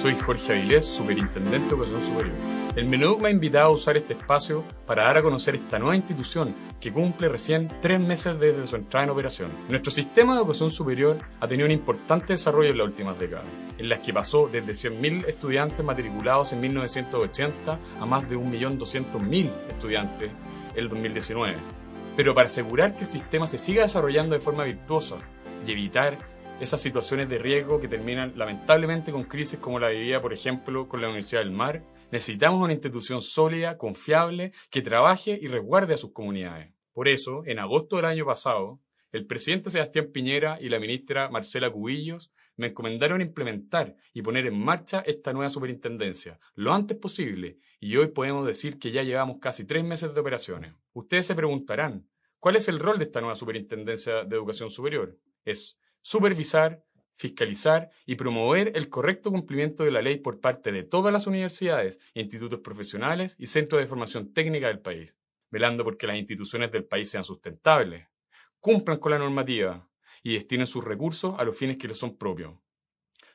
Soy Jorge Avilés, Superintendente de Educación Superior. El Menuc me ha invitado a usar este espacio para dar a conocer esta nueva institución que cumple recién tres meses desde su entrada en operación. Nuestro sistema de educación superior ha tenido un importante desarrollo en las últimas décadas, en las que pasó desde 100.000 estudiantes matriculados en 1980 a más de 1.200.000 estudiantes el 2019. Pero para asegurar que el sistema se siga desarrollando de forma virtuosa y evitar esas situaciones de riesgo que terminan lamentablemente con crisis como la vivía, por ejemplo, con la Universidad del Mar, necesitamos una institución sólida, confiable, que trabaje y resguarde a sus comunidades. Por eso, en agosto del año pasado, el presidente Sebastián Piñera y la ministra Marcela Cubillos me encomendaron implementar y poner en marcha esta nueva superintendencia lo antes posible y hoy podemos decir que ya llevamos casi tres meses de operaciones. Ustedes se preguntarán, ¿cuál es el rol de esta nueva superintendencia de educación superior? Es supervisar, fiscalizar y promover el correcto cumplimiento de la ley por parte de todas las universidades, institutos profesionales y centros de formación técnica del país, velando porque las instituciones del país sean sustentables, cumplan con la normativa y destinen sus recursos a los fines que les son propios.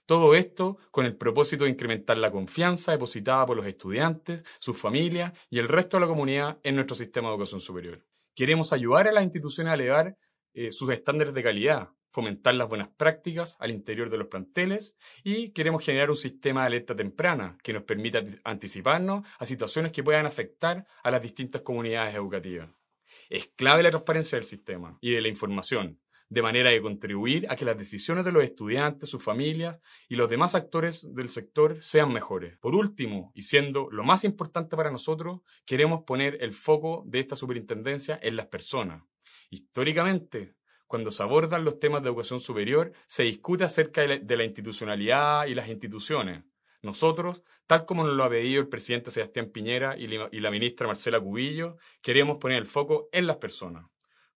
Todo esto con el propósito de incrementar la confianza depositada por los estudiantes, sus familias y el resto de la comunidad en nuestro sistema de educación superior. Queremos ayudar a las instituciones a elevar eh, sus estándares de calidad, fomentar las buenas prácticas al interior de los planteles y queremos generar un sistema de alerta temprana que nos permita anticiparnos a situaciones que puedan afectar a las distintas comunidades educativas. Es clave la transparencia del sistema y de la información, de manera de contribuir a que las decisiones de los estudiantes, sus familias y los demás actores del sector sean mejores. Por último, y siendo lo más importante para nosotros, queremos poner el foco de esta superintendencia en las personas. Históricamente, cuando se abordan los temas de educación superior, se discute acerca de la, institucionalidad y las instituciones. Nosotros, tal como nos lo ha pedido el presidente Sebastián Piñera y la ministra Marcela Cubillo, queremos poner el foco en las personas.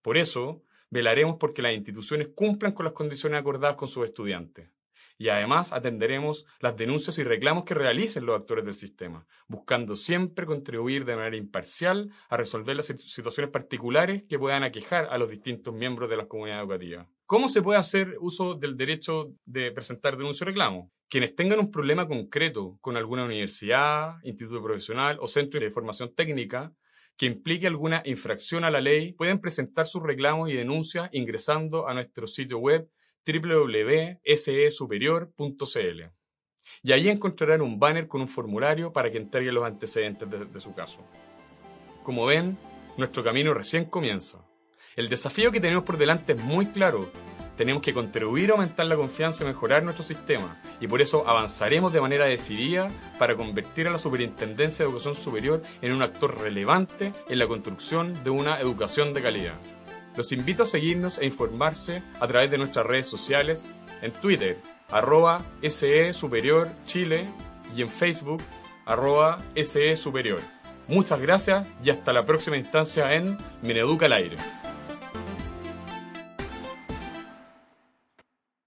Por eso, velaremos porque las instituciones cumplan con las condiciones acordadas con sus estudiantes y además atenderemos las denuncias y reclamos que realicen los actores del sistema, buscando siempre contribuir de manera imparcial a resolver las situaciones particulares que puedan aquejar a los distintos miembros de la comunidad educativa. ¿Cómo se puede hacer uso del derecho de presentar denuncia y reclamo? Quienes tengan un problema concreto con alguna universidad, instituto profesional o centro de formación técnica que implique alguna infracción a la ley pueden presentar sus reclamos y denuncias ingresando a nuestro sitio web www.sesuperior.cl. Y ahí encontrarán un banner con un formulario para que entreguen los antecedentes de, de su caso. Como ven, nuestro camino recién comienza. El desafío que tenemos por delante es muy claro. Tenemos que contribuir a aumentar la confianza y mejorar nuestro sistema, y por eso avanzaremos de manera decidida para convertir a la Superintendencia de Educación Superior en un actor relevante en la construcción de una educación de calidad. Los invito a seguirnos e informarse a través de nuestras redes sociales, en Twitter, arroba SE Superior Chile y en Facebook, arroba SE Superior. Muchas gracias y hasta la próxima instancia en Meneduca al Aire.